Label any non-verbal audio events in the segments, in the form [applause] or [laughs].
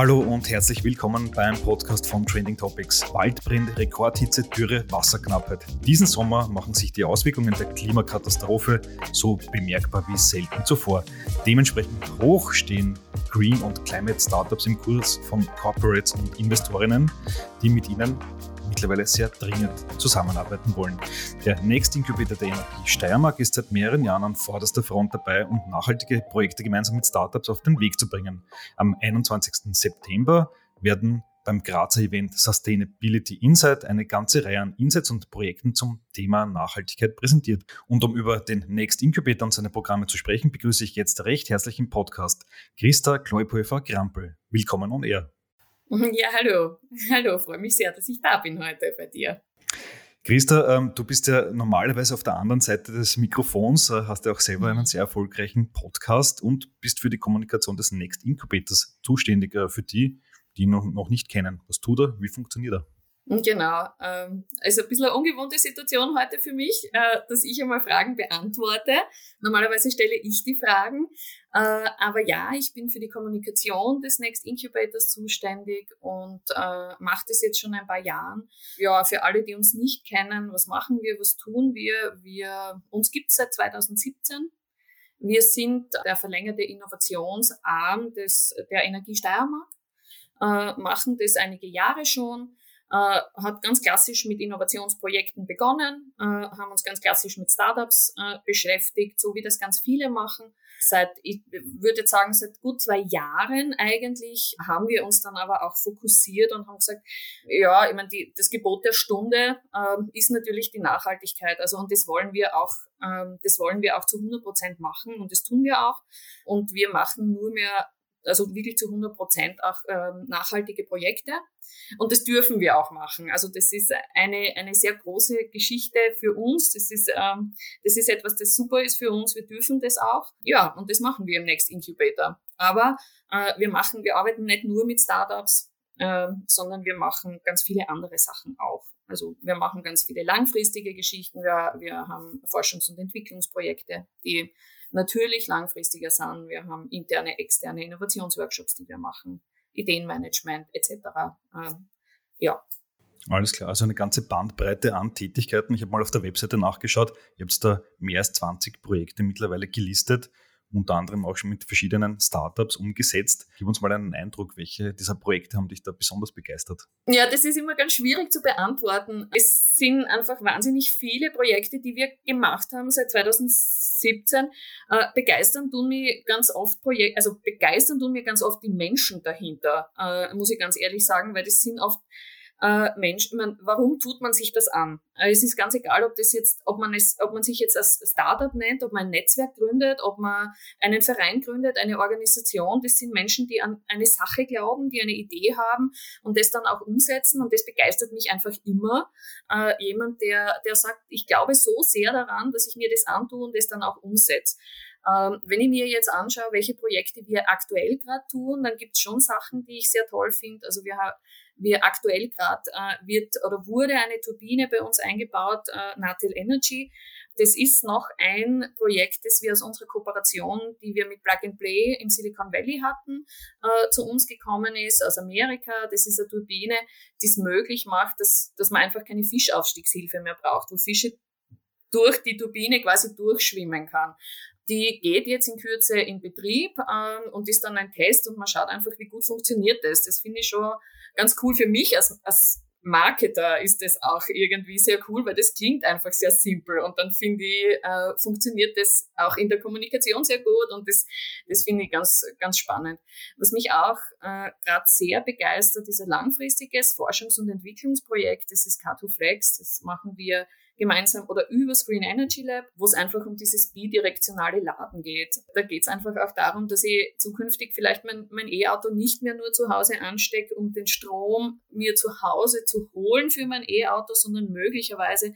Hallo und herzlich willkommen beim Podcast von Trending Topics. Waldbrände, Rekordhitze, Dürre, Wasserknappheit. Diesen Sommer machen sich die Auswirkungen der Klimakatastrophe so bemerkbar wie selten zuvor. Dementsprechend hoch stehen Green- und Climate-Startups im Kurs von Corporates und Investorinnen, die mit ihnen mittlerweile sehr dringend zusammenarbeiten wollen. Der Next Incubator der Energie Steiermark ist seit mehreren Jahren an vorderster Front dabei, um nachhaltige Projekte gemeinsam mit Startups auf den Weg zu bringen. Am 21. September werden beim Grazer Event Sustainability Insight eine ganze Reihe an Insights und Projekten zum Thema Nachhaltigkeit präsentiert. Und um über den Next Incubator und seine Programme zu sprechen, begrüße ich jetzt recht herzlich im Podcast Christa Kleuphofer-Grampel. Willkommen on Air. [laughs] Ja, hallo. Hallo, freue mich sehr, dass ich da bin heute bei dir. Christa, ähm, du bist ja normalerweise auf der anderen Seite des Mikrofons, äh, hast ja auch selber einen sehr erfolgreichen Podcast und bist für die Kommunikation des Next Incubators zuständig. Äh, für die, die ihn noch, noch nicht kennen, was tut er, wie funktioniert er? Genau. Ähm, also ein bisschen eine ungewohnte Situation heute für mich, äh, dass ich einmal Fragen beantworte. Normalerweise stelle ich die Fragen. Äh, aber ja, ich bin für die Kommunikation des Next Incubators zuständig und äh, mache das jetzt schon ein paar Jahren. Ja, für alle, die uns nicht kennen, was machen wir, was tun wir? Wir uns gibt es seit 2017. Wir sind der verlängerte Innovationsarm des, der Energie Steiermark, machen das einige Jahre schon äh, hat ganz klassisch mit Innovationsprojekten begonnen, äh, haben uns ganz klassisch mit Startups äh, beschäftigt, so wie das ganz viele machen. Seit, ich würde sagen, seit gut zwei Jahren eigentlich haben wir uns dann aber auch fokussiert und haben gesagt, ja, ich meine, die, das Gebot der Stunde äh, ist natürlich die Nachhaltigkeit. Also und das wollen wir auch, ähm, das wollen wir auch zu 100 Prozent machen und das tun wir auch. Und wir machen nur mehr also wirklich zu 100 Prozent auch ähm, nachhaltige Projekte. Und das dürfen wir auch machen. Also das ist eine, eine sehr große Geschichte für uns. Das ist, ähm, das ist etwas, das super ist für uns. Wir dürfen das auch. Ja, und das machen wir im Next Incubator. Aber äh, wir machen, wir arbeiten nicht nur mit Startups, äh, sondern wir machen ganz viele andere Sachen auch. Also wir machen ganz viele langfristige Geschichten. Wir, wir haben Forschungs- und Entwicklungsprojekte, die natürlich langfristiger sind. Wir haben interne, externe Innovationsworkshops, die wir machen, Ideenmanagement etc. Ähm, ja. Alles klar, also eine ganze Bandbreite an Tätigkeiten. Ich habe mal auf der Webseite nachgeschaut. Ihr habt da mehr als 20 Projekte mittlerweile gelistet unter anderem auch schon mit verschiedenen Startups umgesetzt. Gib uns mal einen Eindruck, welche dieser Projekte haben dich da besonders begeistert? Ja, das ist immer ganz schwierig zu beantworten. Es sind einfach wahnsinnig viele Projekte, die wir gemacht haben seit 2017. Äh, begeistern tun mir ganz oft Projekte, also begeistern tun mir ganz oft die Menschen dahinter, äh, muss ich ganz ehrlich sagen, weil das sind oft äh, Mensch, man, warum tut man sich das an? Äh, es ist ganz egal, ob das jetzt, ob man es, ob man sich jetzt als Startup nennt, ob man ein Netzwerk gründet, ob man einen Verein gründet, eine Organisation. Das sind Menschen, die an eine Sache glauben, die eine Idee haben und das dann auch umsetzen. Und das begeistert mich einfach immer. Äh, jemand, der, der sagt, ich glaube so sehr daran, dass ich mir das antue und das dann auch umsetze. Ähm, wenn ich mir jetzt anschaue, welche Projekte wir aktuell gerade tun, dann gibt es schon Sachen, die ich sehr toll finde. Also wir haben wir aktuell gerade äh, wird oder wurde eine Turbine bei uns eingebaut, äh, Natil Energy. Das ist noch ein Projekt, das wir aus unserer Kooperation, die wir mit Plug and Play im Silicon Valley hatten, äh, zu uns gekommen ist, aus Amerika. Das ist eine Turbine, die es möglich macht, dass, dass man einfach keine Fischaufstiegshilfe mehr braucht, wo Fische durch die Turbine quasi durchschwimmen kann. Die geht jetzt in Kürze in Betrieb ähm, und ist dann ein Test und man schaut einfach, wie gut funktioniert das. Das finde ich schon ganz cool für mich als, als Marketer ist das auch irgendwie sehr cool, weil das klingt einfach sehr simpel und dann finde ich, äh, funktioniert das auch in der Kommunikation sehr gut und das, das finde ich ganz, ganz spannend. Was mich auch äh, gerade sehr begeistert, ist ein langfristiges Forschungs- und Entwicklungsprojekt, das ist K2Flex, das machen wir gemeinsam oder über Green Energy Lab, wo es einfach um dieses bidirektionale Laden geht. Da geht es einfach auch darum, dass ich zukünftig vielleicht mein, mein E-Auto nicht mehr nur zu Hause anstecke, um den Strom mir zu Hause zu holen für mein E-Auto, sondern möglicherweise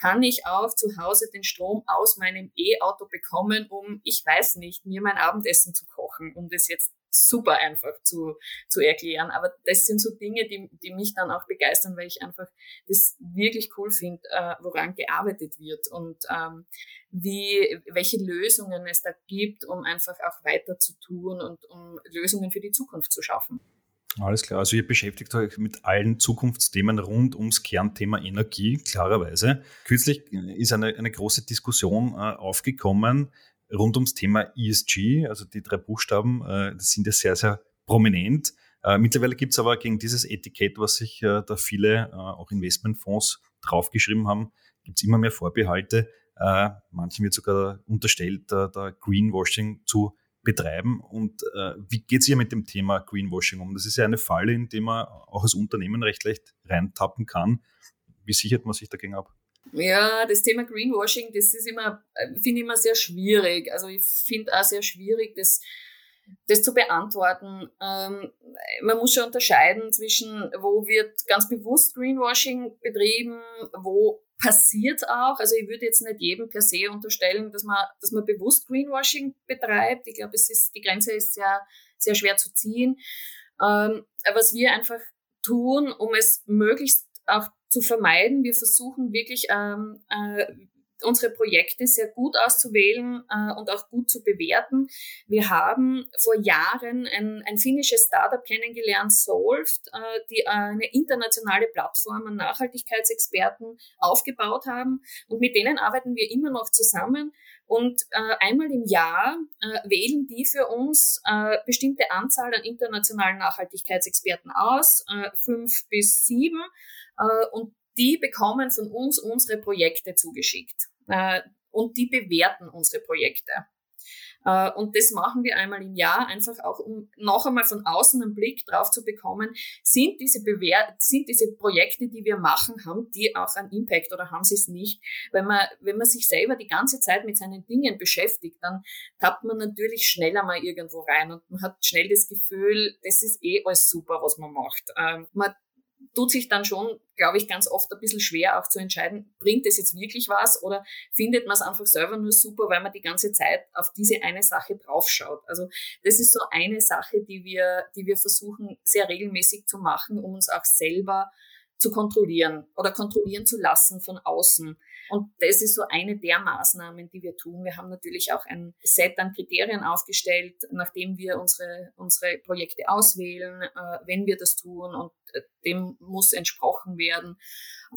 kann ich auch zu Hause den Strom aus meinem E-Auto bekommen, um, ich weiß nicht, mir mein Abendessen zu kochen, um das jetzt super einfach zu, zu erklären. Aber das sind so Dinge, die, die mich dann auch begeistern, weil ich einfach das wirklich cool finde, äh, woran gearbeitet wird und ähm, wie, welche Lösungen es da gibt, um einfach auch weiter zu tun und um Lösungen für die Zukunft zu schaffen. Alles klar. Also ihr beschäftigt euch mit allen Zukunftsthemen rund ums Kernthema Energie, klarerweise. Kürzlich ist eine, eine große Diskussion äh, aufgekommen rund ums Thema ESG, also die drei Buchstaben, äh, sind ja sehr, sehr prominent. Äh, mittlerweile gibt es aber gegen dieses Etikett, was sich äh, da viele, äh, auch Investmentfonds, draufgeschrieben haben, gibt es immer mehr Vorbehalte. Äh, manchen wird sogar unterstellt, da Greenwashing zu betreiben. Und äh, wie geht es hier mit dem Thema Greenwashing um? Das ist ja eine Falle, in die man auch als Unternehmen recht leicht reintappen kann. Wie sichert man sich dagegen ab? Ja, das Thema Greenwashing, das ist immer, äh, finde ich immer sehr schwierig. Also ich finde auch sehr schwierig, das, das zu beantworten. Ähm, man muss schon unterscheiden zwischen, wo wird ganz bewusst Greenwashing betrieben, wo passiert auch. Also ich würde jetzt nicht jedem per se unterstellen, dass man, dass man bewusst Greenwashing betreibt. Ich glaube, es ist, die Grenze ist sehr, sehr schwer zu ziehen. Ähm, was wir einfach tun, um es möglichst auch zu vermeiden, wir versuchen wirklich ähm, äh, unsere Projekte sehr gut auszuwählen äh, und auch gut zu bewerten. Wir haben vor Jahren ein, ein finnisches Startup kennengelernt, Solved, äh, die eine internationale Plattform an Nachhaltigkeitsexperten aufgebaut haben. Und mit denen arbeiten wir immer noch zusammen. Und äh, einmal im Jahr äh, wählen die für uns äh, bestimmte Anzahl an internationalen Nachhaltigkeitsexperten aus, äh, fünf bis sieben. Äh, und die bekommen von uns unsere Projekte zugeschickt äh, und die bewerten unsere Projekte. Äh, und das machen wir einmal im Jahr, einfach auch um noch einmal von außen einen Blick drauf zu bekommen, sind diese, Bewer sind diese Projekte, die wir machen, haben die auch einen Impact oder haben sie es nicht? Wenn man, wenn man sich selber die ganze Zeit mit seinen Dingen beschäftigt, dann tappt man natürlich schneller mal irgendwo rein und man hat schnell das Gefühl, das ist eh alles super, was man macht. Ähm, man tut sich dann schon, glaube ich, ganz oft ein bisschen schwer auch zu entscheiden, bringt es jetzt wirklich was oder findet man es einfach selber nur super, weil man die ganze Zeit auf diese eine Sache draufschaut. Also das ist so eine Sache, die wir, die wir versuchen sehr regelmäßig zu machen, um uns auch selber zu kontrollieren oder kontrollieren zu lassen von außen. Und das ist so eine der Maßnahmen, die wir tun. Wir haben natürlich auch ein Set an Kriterien aufgestellt, nachdem wir unsere, unsere Projekte auswählen, äh, wenn wir das tun und äh, dem muss entsprochen werden.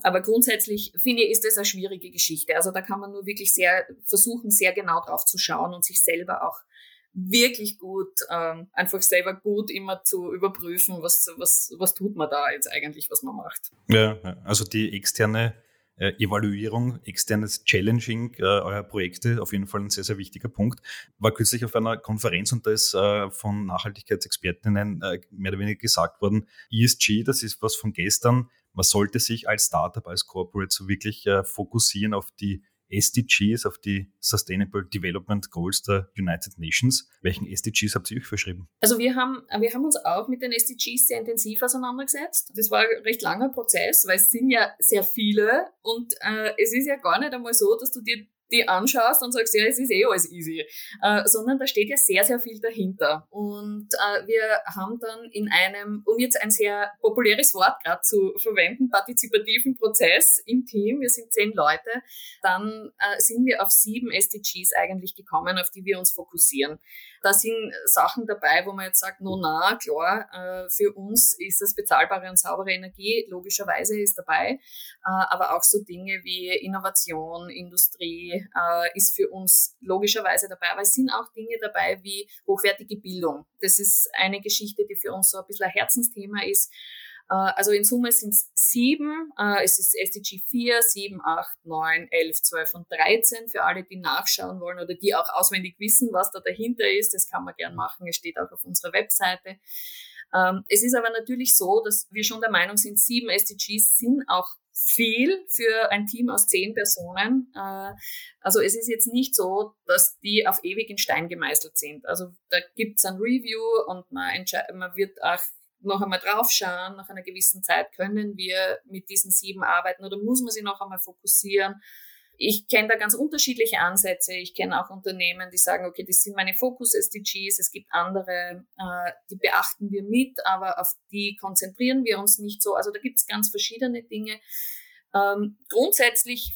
Aber grundsätzlich finde ich, ist das eine schwierige Geschichte. Also da kann man nur wirklich sehr versuchen, sehr genau drauf zu schauen und sich selber auch wirklich gut, ähm, einfach selber gut immer zu überprüfen, was, was, was tut man da jetzt eigentlich, was man macht. Ja, also die externe äh, Evaluierung, externes Challenging äh, eurer Projekte, auf jeden Fall ein sehr, sehr wichtiger Punkt. War kürzlich auf einer Konferenz und da ist äh, von Nachhaltigkeitsexpertinnen äh, mehr oder weniger gesagt worden, ESG, das ist was von gestern. Man sollte sich als Startup, als Corporate so wirklich äh, fokussieren auf die SDGs, auf die Sustainable Development Goals der United Nations. Welchen SDGs habt ihr euch verschrieben? Also wir haben, wir haben uns auch mit den SDGs sehr intensiv auseinandergesetzt. Das war ein recht langer Prozess, weil es sind ja sehr viele und äh, es ist ja gar nicht einmal so, dass du dir die anschaust und sagst, ja, es ist eh alles easy, äh, sondern da steht ja sehr, sehr viel dahinter. Und äh, wir haben dann in einem, um jetzt ein sehr populäres Wort gerade zu verwenden, partizipativen Prozess im Team, wir sind zehn Leute, dann äh, sind wir auf sieben SDGs eigentlich gekommen, auf die wir uns fokussieren. Da sind Sachen dabei, wo man jetzt sagt, no na, klar, äh, für uns ist das bezahlbare und saubere Energie, logischerweise ist dabei, äh, aber auch so Dinge wie Innovation, Äh, ist für uns logischerweise dabei, aber es sind auch Dinge dabei wie hochwertige Bildung. Das ist eine Geschichte, die für uns so ein bisschen ein Herzensthema ist. Äh, also in Summe sind es sieben. Äh, es ist SDG 4, 7, 8, 9, 11, 12 und 13 für alle, die nachschauen wollen oder die auch auswendig wissen, was da dahinter ist. Das kann man gern machen. Es steht auch auf unserer Webseite. Ähm, es ist aber natürlich so, dass wir schon der Meinung sind, sieben SDGs sind auch viel für ein Team aus zehn Personen. Äh, also es ist jetzt nicht so, dass die auf ewig in Stein gemeißelt sind. Also da gibt es ein Review und man, man wird auch noch einmal draufschauen, nach einer gewissen Zeit können wir mit diesen sieben arbeiten oder muss man sie noch einmal fokussieren. Ich kenne da ganz unterschiedliche Ansätze. Ich kenne auch Unternehmen, die sagen, okay, das sind meine Fokus-SDGs. Es gibt andere, äh, die beachten wir mit, aber auf die konzentrieren wir uns nicht so. Also da gibt es ganz verschiedene Dinge. Ähm, grundsätzlich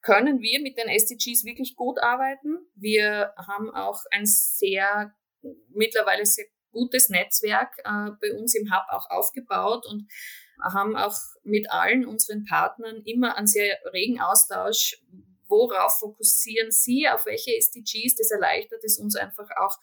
können wir mit den SDGs wirklich gut arbeiten. Wir haben auch ein sehr, mittlerweile sehr gutes Netzwerk äh, bei uns im Hub auch aufgebaut und haben auch mit allen unseren Partnern immer einen sehr regen Austausch. Worauf fokussieren Sie? Auf welche SDGs? Das erleichtert es uns einfach auch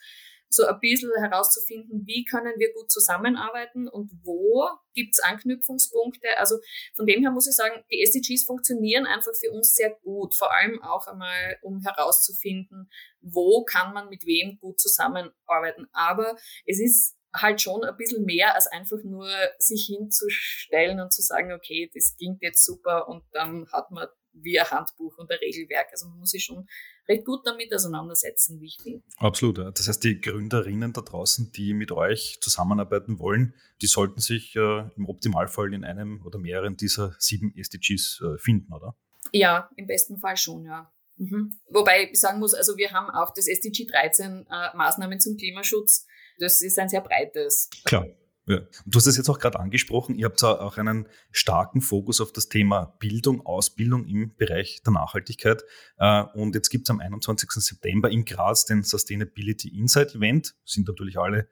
so ein bisschen herauszufinden, wie können wir gut zusammenarbeiten und wo gibt es Anknüpfungspunkte. Also von dem her muss ich sagen, die SDGs funktionieren einfach für uns sehr gut, vor allem auch einmal, um herauszufinden, wo kann man mit wem gut zusammenarbeiten. Aber es ist halt schon ein bisschen mehr als einfach nur sich hinzustellen und zu sagen, okay, das klingt jetzt super und dann hat man wie ein Handbuch und ein Regelwerk. Also man muss sich schon recht gut damit auseinandersetzen, wie ich finde. Absolut. Das heißt, die Gründerinnen da draußen, die mit euch zusammenarbeiten wollen, die sollten sich äh, im Optimalfall in einem oder mehreren dieser sieben SDGs äh, finden, oder? Ja, im besten Fall schon, ja. Mhm. Wobei ich sagen muss, also wir haben auch das SDG 13 äh, Maßnahmen zum Klimaschutz. Das ist ein sehr breites. Klar. Ja. Du hast es jetzt auch gerade angesprochen, ihr habt auch einen starken Fokus auf das Thema Bildung, Ausbildung im Bereich der Nachhaltigkeit. Äh, und jetzt gibt es am 21. September in Graz den Sustainability Insight Event. Sind natürlich alle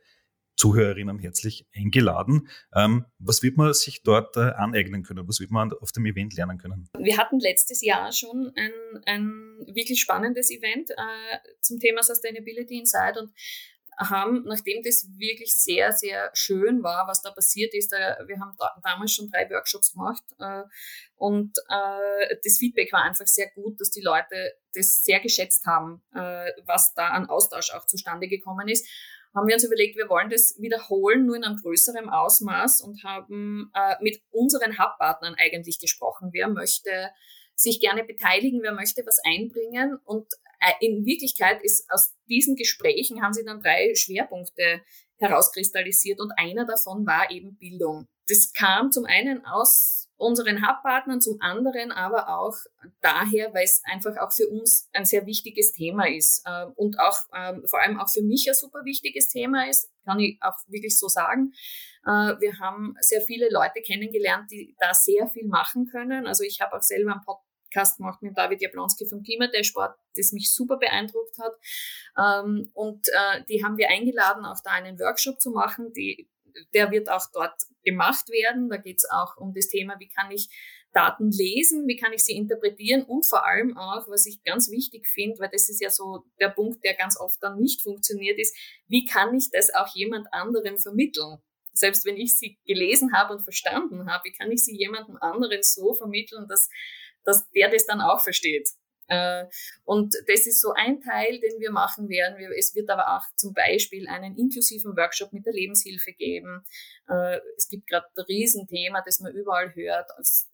Zuhörerinnen herzlich eingeladen. Ähm, was wird man sich dort äh, aneignen können? Was wird man auf dem Event lernen können? Wir hatten letztes Jahr schon ein, ein wirklich spannendes Event äh, zum Thema Sustainability Insight und haben, nachdem das wirklich sehr, sehr schön war, was da passiert ist, äh, wir haben da, damals schon drei Workshops gemacht äh, und äh, das Feedback war einfach sehr gut, dass die Leute das sehr geschätzt haben, äh, was da an Austausch auch zustande gekommen ist haben wir uns überlegt, wir wollen das wiederholen, nur in einem größeren Ausmaß und haben äh, mit unseren Hubpartnern eigentlich gesprochen. Wer möchte sich gerne beteiligen, wer möchte was einbringen und in Wirklichkeit ist aus diesen Gesprächen haben sie dann drei Schwerpunkte herauskristallisiert und einer davon war eben Bildung. Das kam zum einen aus unseren Hubpartnern, zum anderen aber auch daher, weil es einfach auch für uns ein sehr wichtiges Thema ist äh, und auch ähm, vor allem auch für mich ein super wichtiges Thema ist, kann ich auch wirklich so sagen. Äh, wir haben sehr viele Leute kennengelernt, die da sehr viel machen können. Also ich habe auch selber einen Podcast gemacht mit David Jablonski vom Klimadashboard, das mich super beeindruckt hat. Ähm, und äh, die haben wir eingeladen, auch da einen Workshop zu machen. Die, der wird auch dort gemacht werden. Da geht es auch um das Thema, wie kann ich Daten lesen, wie kann ich sie interpretieren und vor allem auch, was ich ganz wichtig finde, weil das ist ja so der Punkt, der ganz oft dann nicht funktioniert, ist, wie kann ich das auch jemand anderem vermitteln? Selbst wenn ich sie gelesen habe und verstanden habe, wie kann ich sie jemandem anderen so vermitteln, dass dass der das dann auch versteht. Äh, und das ist so ein Teil, den wir machen werden. Es wird aber auch zum Beispiel einen inklusiven Workshop mit der Lebenshilfe geben. Äh, es gibt gerade ein Riesenthema, das man überall hört.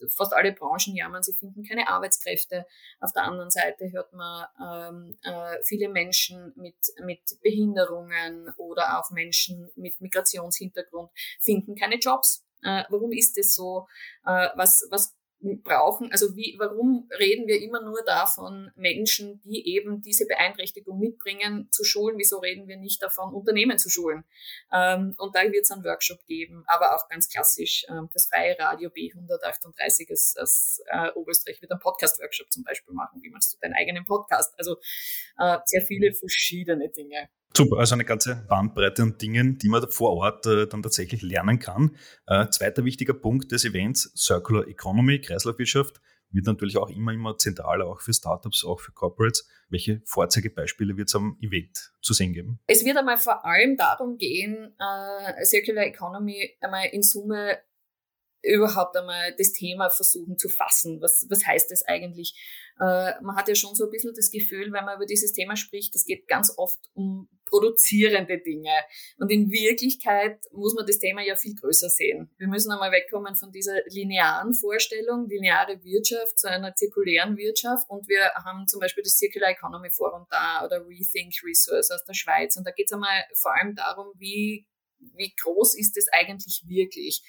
Fast alle Branchen jammern, sie finden keine Arbeitskräfte. Auf der anderen Seite hört man ähm, äh, viele Menschen mit, mit Behinderungen oder auch Menschen mit Migrationshintergrund finden keine Jobs. warum ist das so? was, was brauchen, also wie, warum reden wir immer nur davon, Menschen, die eben diese Beeinträchtigung mitbringen, zu schulen? Wieso reden wir nicht davon, Unternehmen zu schulen? Ähm, und da wird es einen Workshop geben, aber auch ganz klassisch ähm, das freie Radio B138 als, als äh, Oberösterreich wird einen Podcast-Workshop zum Beispiel machen. Wie machst du deinen eigenen Podcast? Also äh, sehr viele verschiedene Dinge. Super, also eine ganze Bandbreite an Dingen, die man vor Ort äh, dann tatsächlich lernen kann. Äh, zweiter wichtiger Punkt des Events, Circular Economy, Kreislaufwirtschaft, wird natürlich auch immer, immer zentraler, auch für Startups, auch für Corporates. Welche Vorzeigebeispiele wird es am Event zu sehen geben? Es wird einmal vor allem darum gehen, äh, Circular Economy einmal in Summe überhaupt einmal das Thema versuchen zu fassen. Was, was heißt das eigentlich? Äh, man hat ja schon so ein bisschen das Gefühl, wenn man über dieses Thema spricht, es geht ganz oft um produzierende Dinge. Und in Wirklichkeit muss man das Thema ja viel größer sehen. Wir müssen einmal wegkommen von dieser linearen Vorstellung, lineare Wirtschaft zu einer zirkulären Wirtschaft. Und wir haben zum Beispiel das Circular Economy Forum da oder Rethink Resource aus der Schweiz. Und da geht es einmal vor allem darum, wie, wie groß ist es eigentlich wirklich?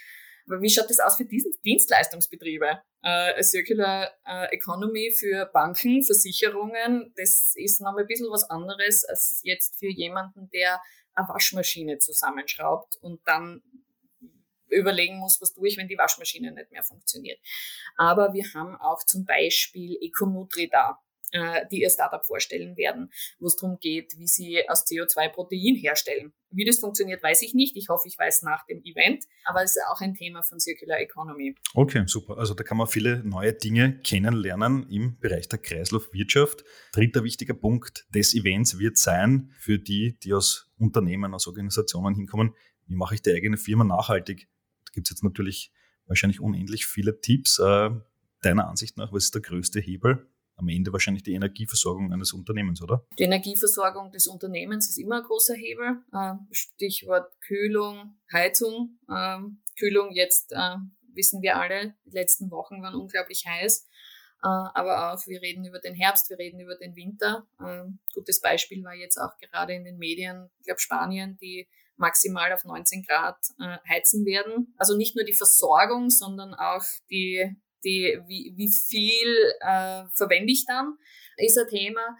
Aber wie schaut das aus für diesen Dienstleistungsbetriebe? Äh, Circular äh, Economy für Banken, Versicherungen, das ist noch ein bisschen was anderes als jetzt für jemanden, der eine Waschmaschine zusammenschraubt und dann überlegen muss, was tue ich, wenn die Waschmaschine nicht mehr funktioniert. Aber wir haben auch zum Beispiel Econutri da. Äh, die ihr Startup vorstellen werden, wo es darum geht, wie sie aus CO2 Protein herstellen. Wie das funktioniert, weiß ich nicht. Ich hoffe, ich weiß nach dem Event. Aber es ist auch ein Thema von Circular Economy. Okay, super. Also da kann man viele neue Dinge kennenlernen im Bereich der Kreislaufwirtschaft. Dritter wichtiger Punkt des Events wird sein, für die, die aus Unternehmen, aus Organisationen hinkommen, wie mache ich die eigene Firma nachhaltig? Da gibt es jetzt natürlich wahrscheinlich unendlich viele Tipps. Äh, deiner Ansicht nach, was ist der größte Hebel? Am Ende wahrscheinlich die Energieversorgung eines Unternehmens, oder? Die Energieversorgung des Unternehmens ist immer ein großer Hebel. Ähm, Stichwort Kühlung, Heizung. Ähm, Kühlung jetzt äh, wissen wir alle, die letzten Wochen waren unglaublich heiß. Äh, aber auch, wir reden über den Herbst, wir reden über den Winter. Ähm, gutes Beispiel war jetzt auch gerade in den Medien, ich glaube Spanien, die maximal auf 19 Grad äh, heizen werden. Also nicht nur die Versorgung, sondern auch die die, wie, wie viel äh, verwende ich dann, ist ein Thema.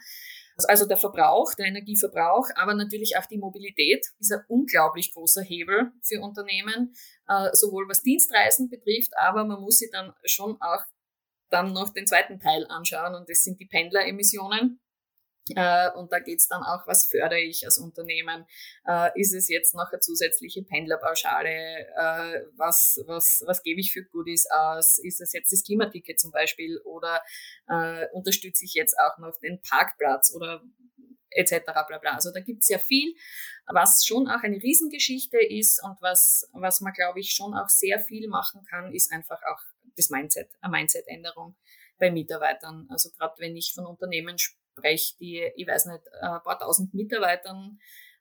Also der Verbrauch, der Energieverbrauch, aber natürlich auch die Mobilität ist ein unglaublich großer Hebel für Unternehmen, äh, sowohl was Dienstreisen betrifft, aber man muss sich dann schon auch dann noch den zweiten Teil anschauen und das sind die Pendleremissionen. Äh, und da geht's dann auch, was fördere ich als Unternehmen? Äh, ist es jetzt noch eine zusätzliche Pendlerpauschale? Äh, was, was, was gebe ich für Goodies aus? Ist es jetzt das Klimaticket zum Beispiel? Oder unterstütze ich jetzt auch noch den Parkplatz oder etc. Bla bla. Also da gibt's sehr viel, was schon auch eine Riesengeschichte ist und was, was man, glaube ich, schon auch sehr viel machen kann, ist einfach auch das Mindset, eine Mindset-Änderung bei Mitarbeitern. Also gerade wenn ich von Unternehmen spreche, Bereich, die, ich weiß nicht, ein paar tausend Mitarbeitern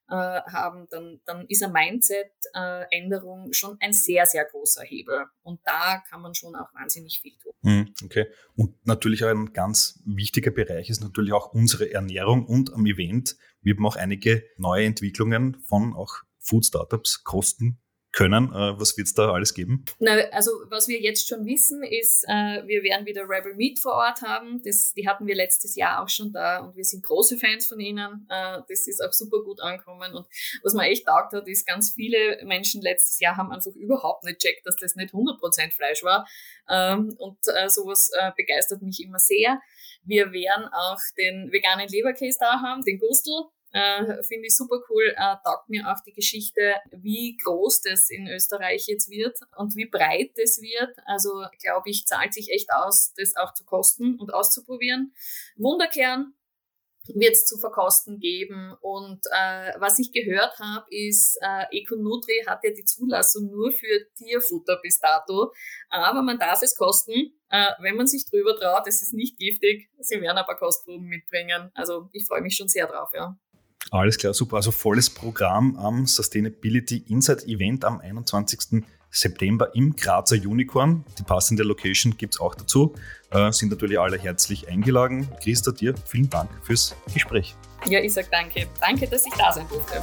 äh, haben, dann, dann ist eine Mindset-Änderung schon ein sehr, sehr großer Hebel. Und da kann man schon auch wahnsinnig viel tun. Hm, okay. Und natürlich ein ganz wichtiger Bereich ist natürlich auch unsere Ernährung und am Event wird man auch einige neue Entwicklungen von auch Food Startups kosten können. Äh, was wird es da alles geben? Na, also was wir jetzt schon wissen, ist, äh, wir werden wieder Rebel Meat vor Ort haben. Das, die hatten wir letztes Jahr auch schon da und wir sind große Fans von ihnen. Äh, das ist auch super gut angekommen. Und was man echt taugt hat, ist, ganz viele Menschen letztes Jahr haben einfach überhaupt nicht checkt, dass das nicht 100% Fleisch war. Ähm, und äh, sowas äh, begeistert mich immer sehr. Wir werden auch den veganen Leberkäse da haben, den Gustel. Äh, Finde ich super cool. Äh, taugt mir auch die Geschichte, wie groß das in Österreich jetzt wird und wie breit das wird. Also glaube ich, zahlt sich echt aus, das auch zu kosten und auszuprobieren. Wunderkern wird es zu verkosten geben. Und äh, was ich gehört habe, ist, äh, Econutri hat ja die Zulassung nur für Tierfutter bis dato, aber man darf es kosten, äh, wenn man sich drüber traut. Es ist nicht giftig. Sie werden paar Kostproben mitbringen. Also ich freue mich schon sehr drauf, ja. Alles klar, super. Also volles Programm am Sustainability Insight Event am 21. September im Grazer Unicorn. Die passende Location gibt es auch dazu. Äh, sind natürlich alle herzlich eingeladen. Christa, dir vielen Dank fürs Gespräch. Ja, ich sage danke. Danke, dass ich da sein durfte.